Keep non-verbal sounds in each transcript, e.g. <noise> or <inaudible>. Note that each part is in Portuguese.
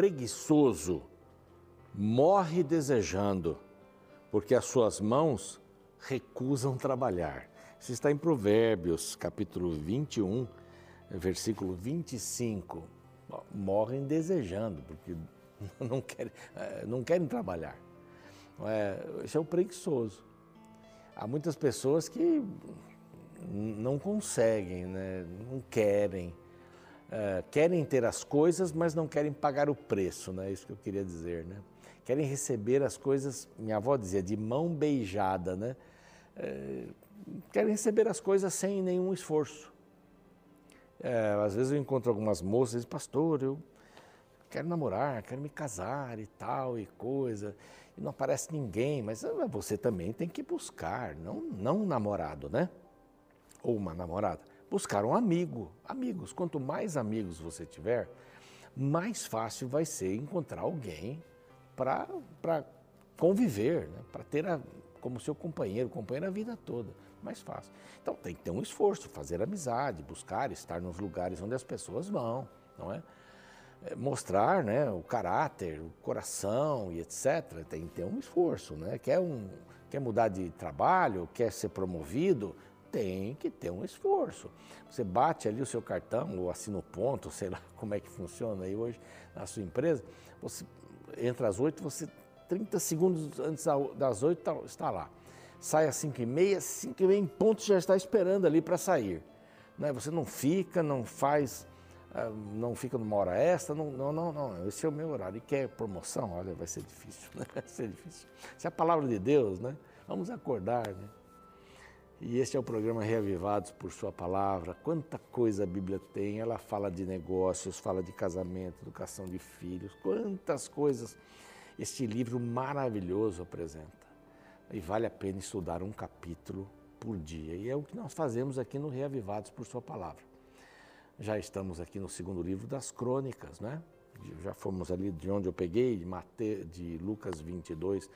preguiçoso morre desejando, porque as suas mãos recusam trabalhar. Isso está em Provérbios, capítulo 21, versículo 25. Morrem desejando, porque <laughs> não querem, eh, não querem trabalhar. É, esse é o preguiçoso. Há muitas pessoas que não conseguem, né? não querem. É, querem ter as coisas, mas não querem pagar o preço, né? Isso que eu queria dizer, né? Querem receber as coisas, minha avó dizia, de mão beijada, né? É, querem receber as coisas sem nenhum esforço. É, às vezes eu encontro algumas moças e pastor, eu quero namorar, quero me casar e tal e coisa, e não aparece ninguém, mas ah, você também tem que buscar, não, não um namorado, né? Ou uma namorada, buscar um amigo, amigos. Quanto mais amigos você tiver, mais fácil vai ser encontrar alguém para conviver, né? para ter a, como seu companheiro, companheiro a vida toda. Mais fácil. Então tem que ter um esforço, fazer amizade, buscar estar nos lugares onde as pessoas vão, não é? É, mostrar né, o caráter, o coração e etc. Tem que ter um esforço. Né? Quer, um, quer mudar de trabalho, quer ser promovido, tem que ter um esforço. Você bate ali o seu cartão, ou assina o ponto, <laughs> sei lá como é que funciona aí hoje na sua empresa, você entra às oito, você 30 segundos antes das oito tá, está lá. Sai às cinco e meia, cinco e meia em ponto já está esperando ali para sair. Né? Você não fica, não faz ah, não fica numa hora extra, não, não, não, não, esse é o meu horário. E quer promoção? Olha, vai ser difícil, né? <laughs> vai ser difícil. Se é a palavra de Deus, né? Vamos acordar, né? E este é o programa Reavivados por Sua Palavra. Quanta coisa a Bíblia tem, ela fala de negócios, fala de casamento, educação de filhos, quantas coisas este livro maravilhoso apresenta. E vale a pena estudar um capítulo por dia. E é o que nós fazemos aqui no Reavivados por Sua Palavra. Já estamos aqui no segundo livro das crônicas, né? Já fomos ali de onde eu peguei, de, Mate, de Lucas 22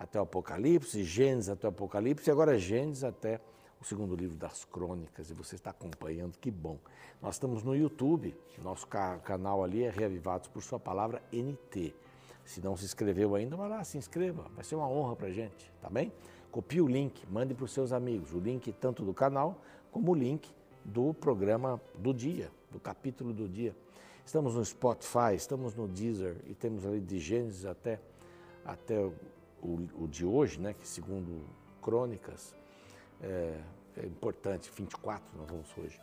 até o Apocalipse, Gênesis até o Apocalipse, e agora Gênesis até o segundo livro das crônicas, e você está acompanhando, que bom. Nós estamos no YouTube, nosso canal ali é Reavivados por Sua Palavra NT. Se não se inscreveu ainda, vai lá, se inscreva, vai ser uma honra para gente, tá bem? Copie o link, mande para os seus amigos, o link tanto do canal como o link do programa do dia, do capítulo do dia. Estamos no Spotify, estamos no Deezer e temos ali de Gênesis até, até o, o de hoje, né, que segundo Crônicas, é, é importante, 24 nós vamos hoje.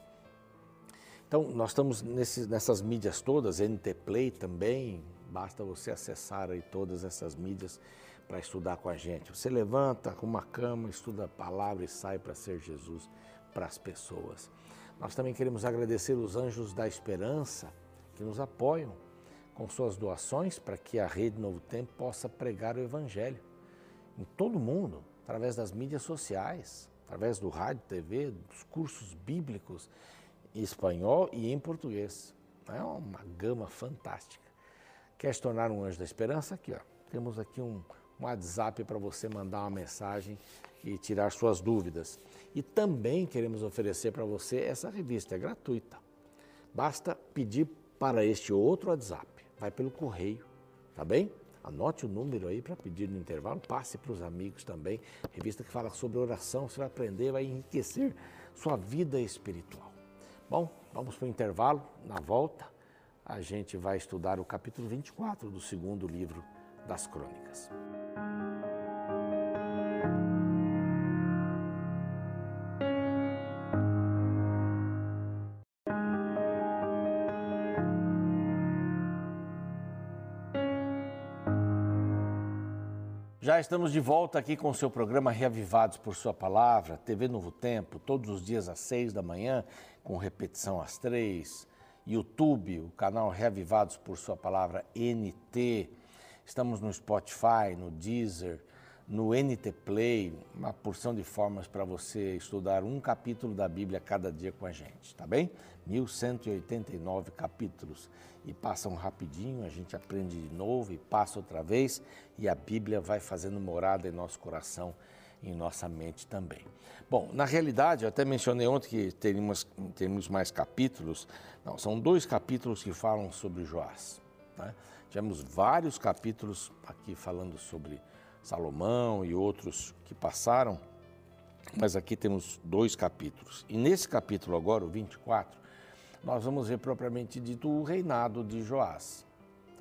Então, nós estamos nesse, nessas mídias todas, NT Play também, basta você acessar aí todas essas mídias para estudar com a gente. Você levanta com uma cama, estuda a palavra e sai para ser Jesus para as pessoas. Nós também queremos agradecer os anjos da esperança que nos apoiam com suas doações para que a Rede Novo Tempo possa pregar o Evangelho em todo o mundo, através das mídias sociais, através do rádio, TV, dos cursos bíblicos em espanhol e em português. É uma gama fantástica. Quer se tornar um anjo da esperança? Aqui, ó. Temos aqui um, um WhatsApp para você mandar uma mensagem e tirar suas dúvidas. E também queremos oferecer para você essa revista, é gratuita. Basta pedir para este outro WhatsApp, vai pelo correio, tá bem? Anote o número aí para pedir no intervalo, passe para os amigos também. Revista que fala sobre oração, você vai aprender, vai enriquecer sua vida espiritual. Bom, vamos para o intervalo. Na volta, a gente vai estudar o capítulo 24 do segundo livro das Crônicas. Estamos de volta aqui com o seu programa Reavivados por Sua Palavra, TV Novo Tempo, todos os dias às seis da manhã, com repetição às três. YouTube, o canal Reavivados por Sua Palavra NT. Estamos no Spotify, no Deezer, no NT Play, uma porção de formas para você estudar um capítulo da Bíblia cada dia com a gente, tá bem? 1189 capítulos e passam rapidinho, a gente aprende de novo e passa outra vez e a Bíblia vai fazendo morada em nosso coração em nossa mente também. Bom, na realidade, eu até mencionei ontem que teríamos, teríamos mais capítulos. Não, são dois capítulos que falam sobre Joás. Né? Tivemos vários capítulos aqui falando sobre Salomão e outros que passaram, mas aqui temos dois capítulos. E nesse capítulo agora, o 24, nós vamos ver propriamente dito o reinado de Joás.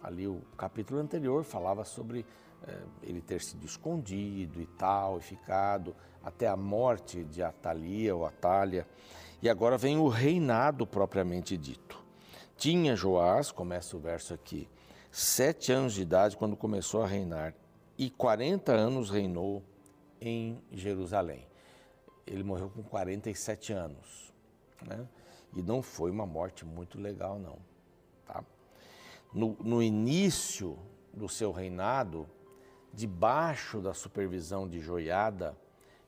Ali o capítulo anterior falava sobre é, ele ter sido escondido e tal, e ficado até a morte de Atalia ou Atália. E agora vem o reinado propriamente dito. Tinha Joás, começa o verso aqui, sete anos de idade quando começou a reinar, e 40 anos reinou em Jerusalém. Ele morreu com 47 anos, né? E não foi uma morte muito legal, não. Tá? No, no início do seu reinado, debaixo da supervisão de Joiada,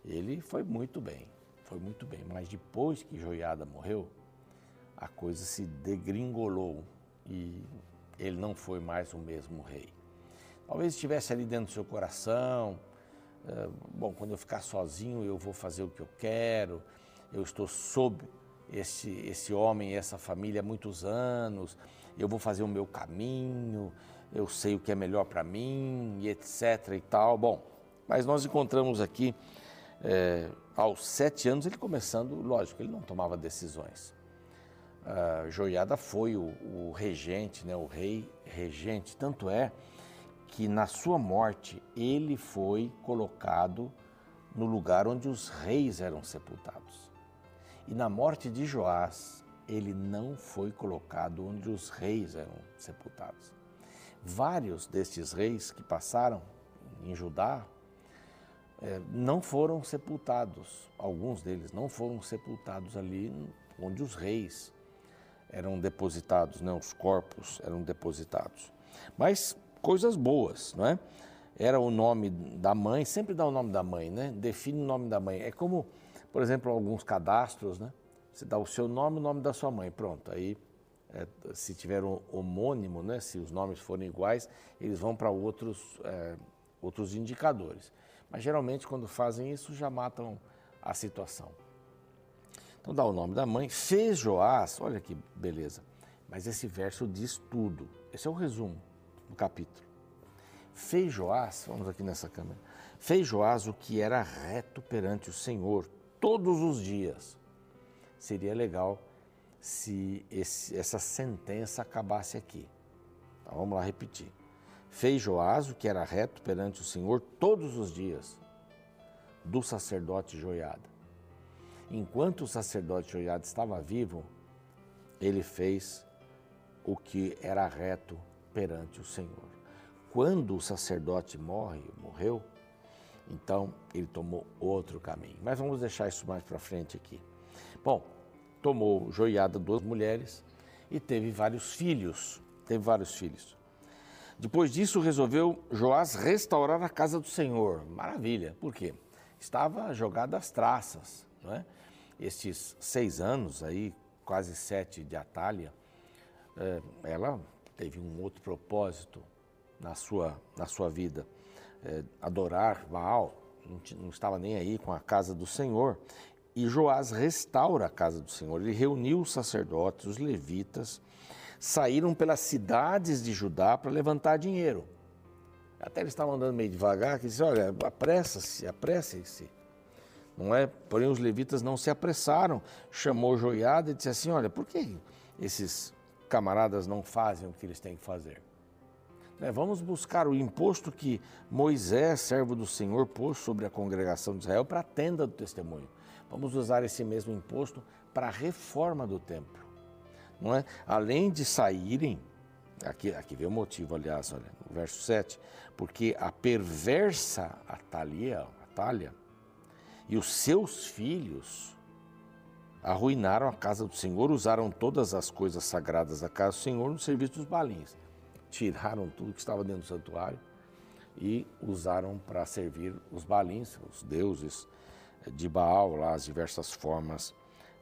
ele foi muito bem, foi muito bem. Mas depois que Joiada morreu, a coisa se degringolou e ele não foi mais o mesmo rei. Talvez estivesse ali dentro do seu coração, é, bom, quando eu ficar sozinho eu vou fazer o que eu quero, eu estou sob esse, esse homem essa família há muitos anos, eu vou fazer o meu caminho, eu sei o que é melhor para mim e etc e tal. Bom, mas nós encontramos aqui, é, aos sete anos, ele começando, lógico, ele não tomava decisões. Uh, Joiada foi o, o, regente, né, o rei regente, tanto é que na sua morte ele foi colocado no lugar onde os reis eram sepultados. E na morte de Joás, ele não foi colocado onde os reis eram sepultados. Vários destes reis que passaram em Judá é, não foram sepultados, alguns deles não foram sepultados ali onde os reis eram depositados, né? os corpos eram depositados. Mas coisas boas, não é? Era o nome da mãe, sempre dá o nome da mãe, né? Define o nome da mãe. É como, por exemplo, alguns cadastros, né? Você dá o seu nome e o nome da sua mãe, pronto. Aí, é, se tiver um homônimo, né? Se os nomes forem iguais, eles vão para outros, é, outros indicadores. Mas geralmente, quando fazem isso, já matam a situação. Então dá o nome da mãe, fez Joás, olha que beleza. Mas esse verso diz tudo. Esse é o resumo do capítulo. Fez Joás, vamos aqui nessa câmera, fez Joás o que era reto perante o Senhor todos os dias. Seria legal se esse, essa sentença acabasse aqui. Então, vamos lá repetir. Fez Joás o que era reto perante o Senhor todos os dias do sacerdote Joiada enquanto o sacerdote Joiada estava vivo, ele fez o que era reto perante o Senhor. Quando o sacerdote morre, morreu, então ele tomou outro caminho. Mas vamos deixar isso mais para frente aqui. Bom, tomou Joiada duas mulheres e teve vários filhos. Teve vários filhos. Depois disso, resolveu Joás restaurar a casa do Senhor. Maravilha. Por quê? Estava jogada às traças, não é? estes seis anos aí, quase sete de Atália, é, ela teve um outro propósito na sua, na sua vida, é, adorar Baal, não, não estava nem aí com a casa do Senhor. E Joás restaura a casa do Senhor. Ele reuniu os sacerdotes, os levitas, saíram pelas cidades de Judá para levantar dinheiro. Até eles estavam andando meio devagar, que disse, olha, apressa-se, apressem-se não é? Porém, os levitas não se apressaram, chamou Joiada e disse assim: Olha, por que esses camaradas não fazem o que eles têm que fazer? Né? Vamos buscar o imposto que Moisés, servo do Senhor, pôs sobre a congregação de Israel para a tenda do testemunho. Vamos usar esse mesmo imposto para a reforma do templo. Não é? Além de saírem, aqui, aqui vê o motivo, aliás, olha, no verso 7, porque a perversa Atalia, Atália, e os seus filhos arruinaram a casa do Senhor, usaram todas as coisas sagradas da casa do Senhor no serviço dos balins. Tiraram tudo que estava dentro do santuário e usaram para servir os balins, os deuses de Baal, lá as diversas formas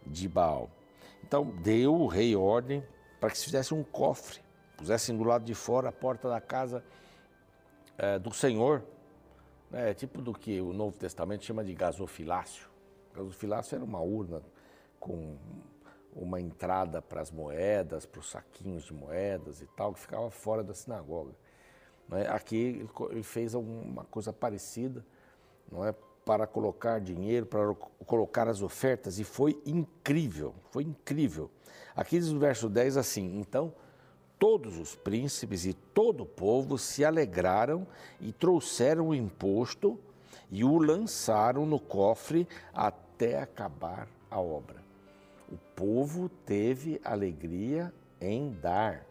de Baal. Então deu o rei ordem para que se fizesse um cofre, pusessem do lado de fora a porta da casa é, do Senhor é tipo do que o Novo Testamento chama de gasofilácio. Gasofilácio era uma urna com uma entrada para as moedas, para os saquinhos de moedas e tal, que ficava fora da sinagoga. É? Aqui ele fez alguma coisa parecida, não é? para colocar dinheiro, para colocar as ofertas, e foi incrível, foi incrível. Aqui diz o verso 10 assim: Então todos os príncipes e todo o povo se alegraram e trouxeram o imposto e o lançaram no cofre até acabar a obra. Povo teve alegria em dar.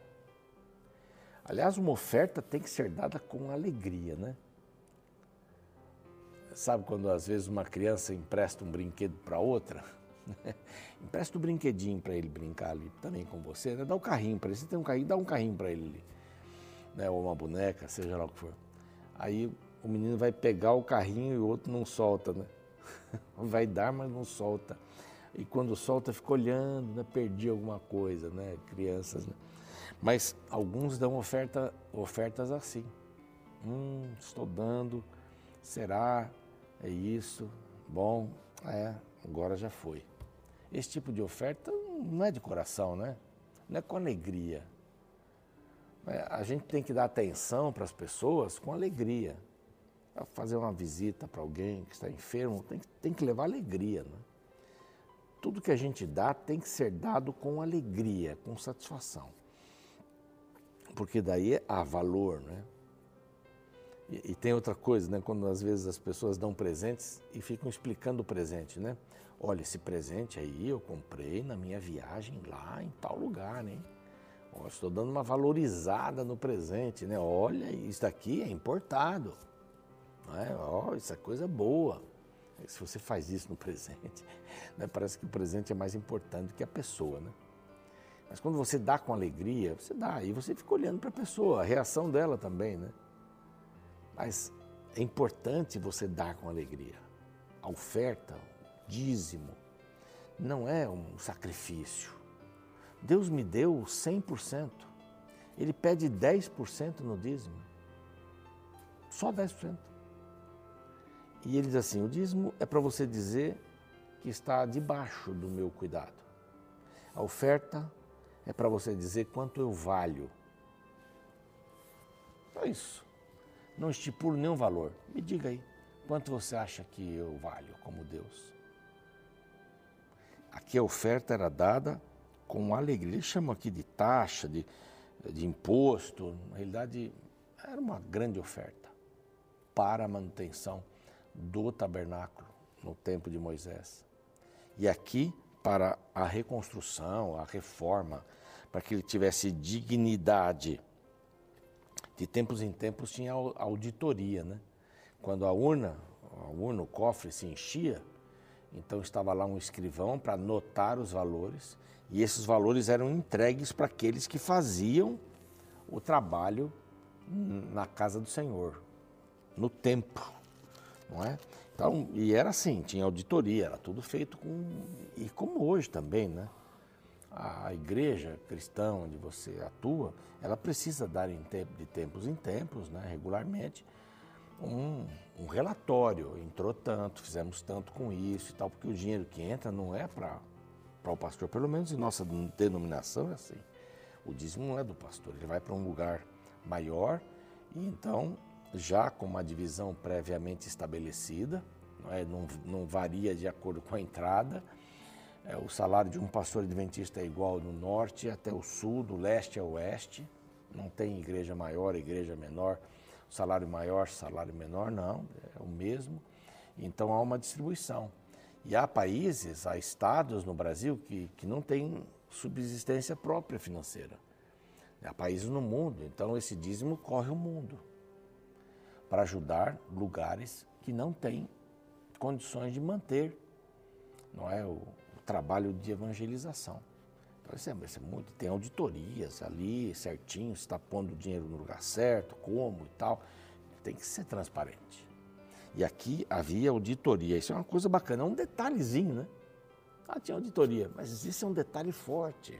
Aliás, uma oferta tem que ser dada com alegria, né? Sabe quando às vezes uma criança empresta um brinquedo para outra? <laughs> empresta o um brinquedinho para ele brincar ali também com você, né? dá um carrinho para ele. Você tem um carrinho, dá um carrinho para ele ali, né? ou uma boneca, seja lá o que for. Aí o menino vai pegar o carrinho e o outro não solta, né? <laughs> Vai dar, mas não solta. E quando solta, fica olhando, né? Perdi alguma coisa, né? Crianças, né? Mas alguns dão oferta, ofertas assim. Hum, estou dando, será? é isso, bom, é, agora já foi. Esse tipo de oferta não é de coração, né? Não é com alegria. É, a gente tem que dar atenção para as pessoas com alegria. Fazer uma visita para alguém que está enfermo, tem que, tem que levar alegria. Né? Tudo que a gente dá tem que ser dado com alegria, com satisfação. Porque daí há valor, né? E, e, tem outra coisa, né? Quando às vezes as pessoas dão presentes e ficam explicando o presente, né? Olha, esse presente aí eu comprei na minha viagem lá em tal lugar, né? Oh, estou dando uma valorizada no presente, né? Olha, isso daqui é importado. Não é? Oh, isso é coisa boa. Se você faz isso no presente, <laughs> né? parece que o presente é mais importante que a pessoa, né? Mas quando você dá com alegria, você dá, e você fica olhando para a pessoa, a reação dela também, né? Mas é importante você dar com alegria. A oferta, o dízimo, não é um sacrifício. Deus me deu 100%. Ele pede 10% no dízimo. Só 10%. E ele diz assim: o dízimo é para você dizer que está debaixo do meu cuidado. A oferta é para você dizer quanto eu valho. Só isso não estipulo nenhum valor. Me diga aí, quanto você acha que eu valho como Deus? Aqui a oferta era dada com alegria. Eles chamam aqui de taxa, de, de imposto. Na realidade, era uma grande oferta para a manutenção do tabernáculo no tempo de Moisés. E aqui, para a reconstrução, a reforma, para que ele tivesse dignidade de tempos em tempos tinha auditoria, né? Quando a urna, a urna, o cofre se enchia, então estava lá um escrivão para anotar os valores e esses valores eram entregues para aqueles que faziam o trabalho na casa do Senhor, no templo, não é? Então, e era assim, tinha auditoria, era tudo feito com e como hoje também, né? a igreja cristã onde você atua, ela precisa dar em tempo, de tempos em tempos, né, regularmente, um, um, relatório. Entrou tanto, fizemos tanto com isso e tal, porque o dinheiro que entra não é para o pastor, pelo menos em nossa denominação é assim. O dízimo não é do pastor, ele vai para um lugar maior e então, já com uma divisão previamente estabelecida, não, é, não, não varia de acordo com a entrada, é, o salário de um pastor adventista é igual no norte até o sul, do leste ao oeste. Não tem igreja maior, igreja menor, salário maior, salário menor, não, é o mesmo. Então há uma distribuição. E há países, há estados no Brasil que, que não têm subsistência própria financeira. Há países no mundo, então esse dízimo corre o mundo para ajudar lugares que não têm condições de manter não é, o, trabalho de evangelização. Então, isso é, isso é muito, tem auditorias ali certinho, está pondo o dinheiro no lugar certo, como e tal. Tem que ser transparente. E aqui havia auditoria. Isso é uma coisa bacana, é um detalhezinho, né? Ah, tinha auditoria, mas isso é um detalhe forte.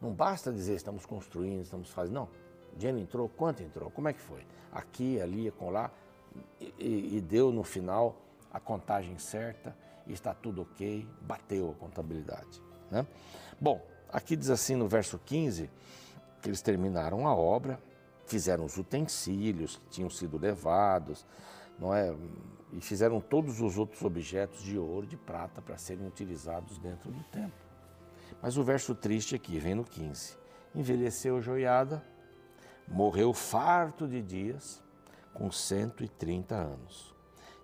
Não basta dizer estamos construindo, estamos fazendo. Não. Dinheiro entrou, quanto entrou? Como é que foi? Aqui, ali, com lá. E, e deu no final a contagem certa está tudo ok, bateu a contabilidade. Né? Bom, aqui diz assim no verso 15 que eles terminaram a obra, fizeram os utensílios que tinham sido levados, não é? E fizeram todos os outros objetos de ouro, de prata para serem utilizados dentro do templo. Mas o verso triste aqui vem no 15. Envelheceu Joiada, morreu farto de dias, com 130 anos.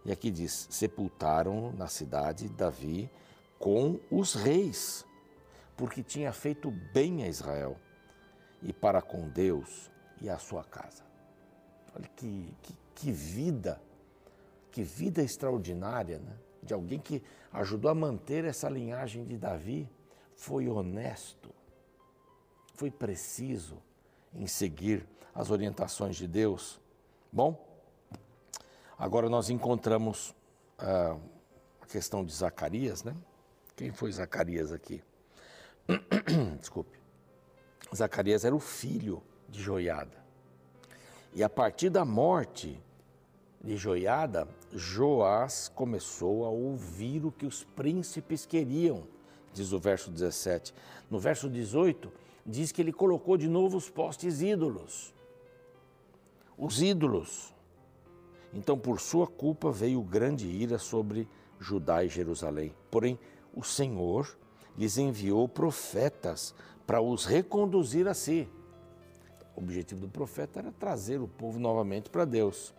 E aqui diz: sepultaram na cidade Davi com os reis, porque tinha feito bem a Israel e para com Deus e a sua casa. Olha que, que, que vida, que vida extraordinária, né? De alguém que ajudou a manter essa linhagem de Davi, foi honesto, foi preciso em seguir as orientações de Deus. Bom, agora nós encontramos ah, a questão de Zacarias, né? Quem foi Zacarias aqui? <clears throat> Desculpe. Zacarias era o filho de Joiada. E a partir da morte de Joiada, Joás começou a ouvir o que os príncipes queriam, diz o verso 17. No verso 18, diz que ele colocou de novo os postes ídolos. Os ídolos. Então, por sua culpa, veio grande ira sobre Judá e Jerusalém. Porém, o Senhor lhes enviou profetas para os reconduzir a si. O objetivo do profeta era trazer o povo novamente para Deus.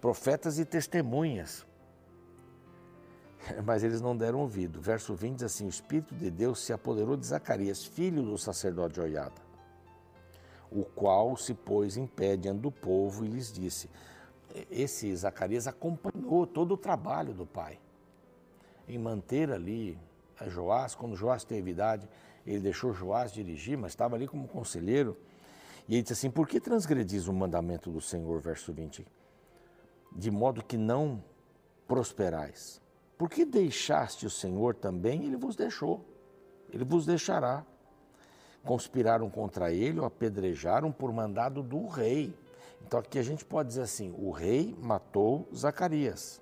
Profetas e testemunhas. <laughs> Mas eles não deram ouvido. Verso 20 diz assim: O Espírito de Deus se apoderou de Zacarias, filho do sacerdote Joiada, o qual se pôs em pé diante do povo e lhes disse: Esse Zacarias acompanhou todo o trabalho do pai em manter ali a Joás. Quando Joás teve idade, ele deixou Joás dirigir, mas estava ali como conselheiro e ele disse assim: Por que transgredis o mandamento do Senhor? Verso 20. De modo que não prosperais. Por que deixaste o Senhor também? Ele vos deixou. Ele vos deixará. Conspiraram contra ele, o apedrejaram por mandado do rei. Então aqui a gente pode dizer assim: o rei matou Zacarias.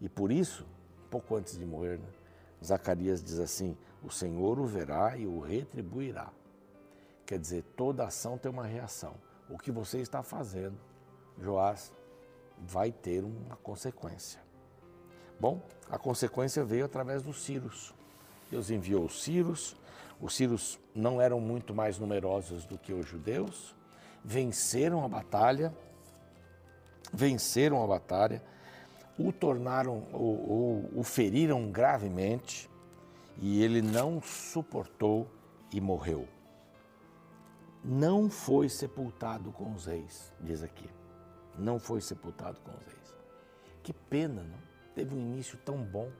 E por isso, pouco antes de morrer, né, Zacarias diz assim: o Senhor o verá e o retribuirá. Quer dizer, toda ação tem uma reação. O que você está fazendo, Joás, vai ter uma consequência. Bom, a consequência veio através dos Círios. Deus enviou os Círios. Os Círios não eram muito mais numerosos do que os judeus. Venceram a batalha. Venceram a batalha. O tornaram, o, o, o feriram gravemente. E ele não suportou e morreu não foi sepultado com os reis, diz aqui. Não foi sepultado com os reis. Que pena, não? Teve um início tão bom.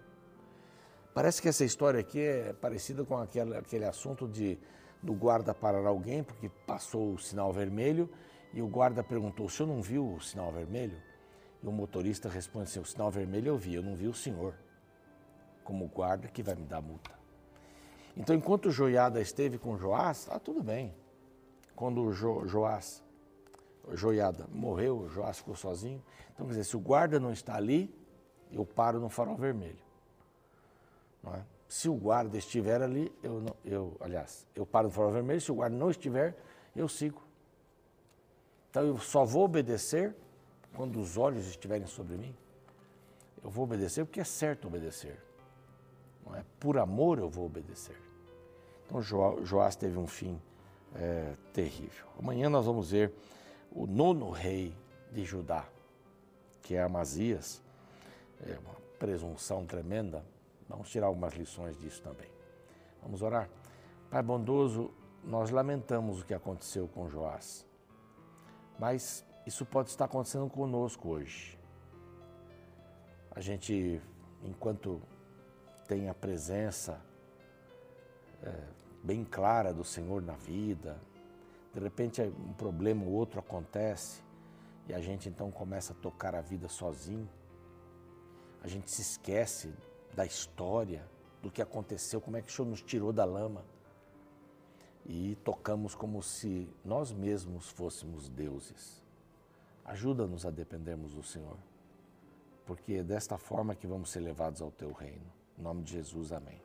Parece que essa história aqui é parecida com aquele, aquele assunto de do guarda parar alguém porque passou o sinal vermelho e o guarda perguntou: o senhor não viu o sinal vermelho? E o motorista responde assim: o sinal vermelho eu vi, eu não vi o senhor, como guarda que vai me dar multa. Então, enquanto Joiada esteve com Joás, está tudo bem quando jo, Joás, Joiada, morreu, Joás ficou sozinho. Então, quer dizer, se o guarda não está ali, eu paro no farol vermelho. É? Se o guarda estiver ali, eu, não, eu, aliás, eu paro no farol vermelho, se o guarda não estiver, eu sigo. Então eu só vou obedecer quando os olhos estiverem sobre mim. Eu vou obedecer porque é certo obedecer. Não é? Por amor eu vou obedecer. Então Joás teve um fim é, terrível. Amanhã nós vamos ver o nono rei de Judá, que é Amazias. É uma presunção tremenda. Vamos tirar algumas lições disso também. Vamos orar. Pai bondoso, nós lamentamos o que aconteceu com Joás, mas isso pode estar acontecendo conosco hoje. A gente, enquanto tem a presença é, bem clara do Senhor na vida. De repente um problema ou outro acontece e a gente então começa a tocar a vida sozinho. A gente se esquece da história, do que aconteceu, como é que o Senhor nos tirou da lama. E tocamos como se nós mesmos fôssemos deuses. Ajuda-nos a dependermos do Senhor, porque é desta forma que vamos ser levados ao teu reino. Em nome de Jesus, amém.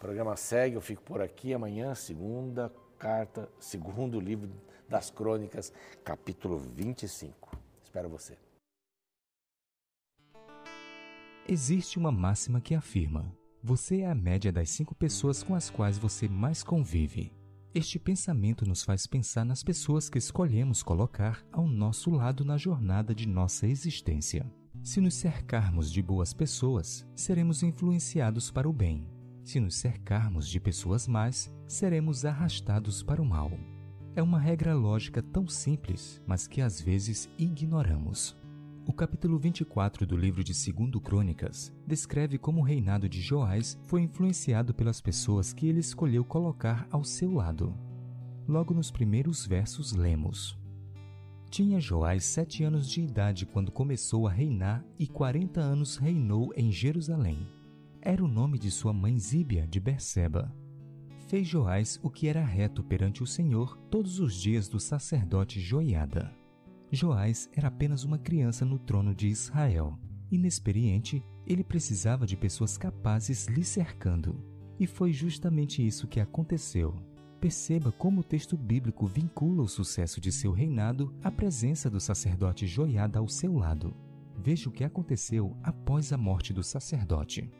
programa segue, eu fico por aqui amanhã, segunda carta, segundo livro das Crônicas, capítulo 25. Espero você. Existe uma máxima que afirma: você é a média das cinco pessoas com as quais você mais convive. Este pensamento nos faz pensar nas pessoas que escolhemos colocar ao nosso lado na jornada de nossa existência. Se nos cercarmos de boas pessoas, seremos influenciados para o bem. Se nos cercarmos de pessoas más, seremos arrastados para o mal. É uma regra lógica tão simples, mas que às vezes ignoramos. O capítulo 24 do livro de 2 Crônicas descreve como o reinado de Joás foi influenciado pelas pessoas que ele escolheu colocar ao seu lado. Logo nos primeiros versos lemos: Tinha Joás sete anos de idade quando começou a reinar e quarenta anos reinou em Jerusalém. Era o nome de sua mãe Zíbia de Berseba. Fez Joás o que era reto perante o Senhor todos os dias do sacerdote Joiada Joás era apenas uma criança no trono de Israel. Inexperiente, ele precisava de pessoas capazes lhe cercando. E foi justamente isso que aconteceu. Perceba como o texto bíblico vincula o sucesso de seu reinado à presença do sacerdote Joiada ao seu lado. Veja o que aconteceu após a morte do sacerdote.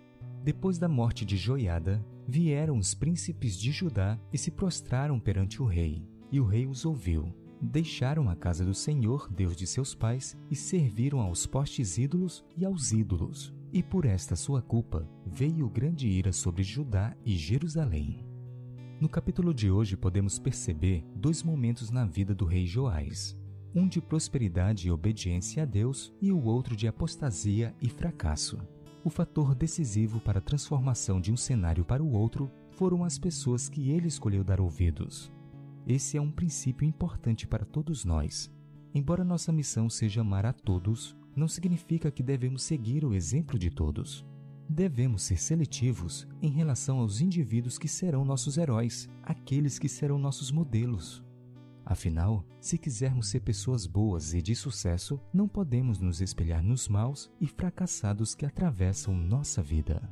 Depois da morte de Joiada, vieram os príncipes de Judá e se prostraram perante o rei, e o rei os ouviu deixaram a casa do Senhor, Deus de seus pais, e serviram aos postes ídolos e aos ídolos. E por esta sua culpa veio grande ira sobre Judá e Jerusalém. No capítulo de hoje podemos perceber dois momentos na vida do rei Joás: um de prosperidade e obediência a Deus e o outro de apostasia e fracasso. O fator decisivo para a transformação de um cenário para o outro foram as pessoas que ele escolheu dar ouvidos. Esse é um princípio importante para todos nós. Embora nossa missão seja amar a todos, não significa que devemos seguir o exemplo de todos. Devemos ser seletivos em relação aos indivíduos que serão nossos heróis, aqueles que serão nossos modelos. Afinal, se quisermos ser pessoas boas e de sucesso, não podemos nos espelhar nos maus e fracassados que atravessam nossa vida.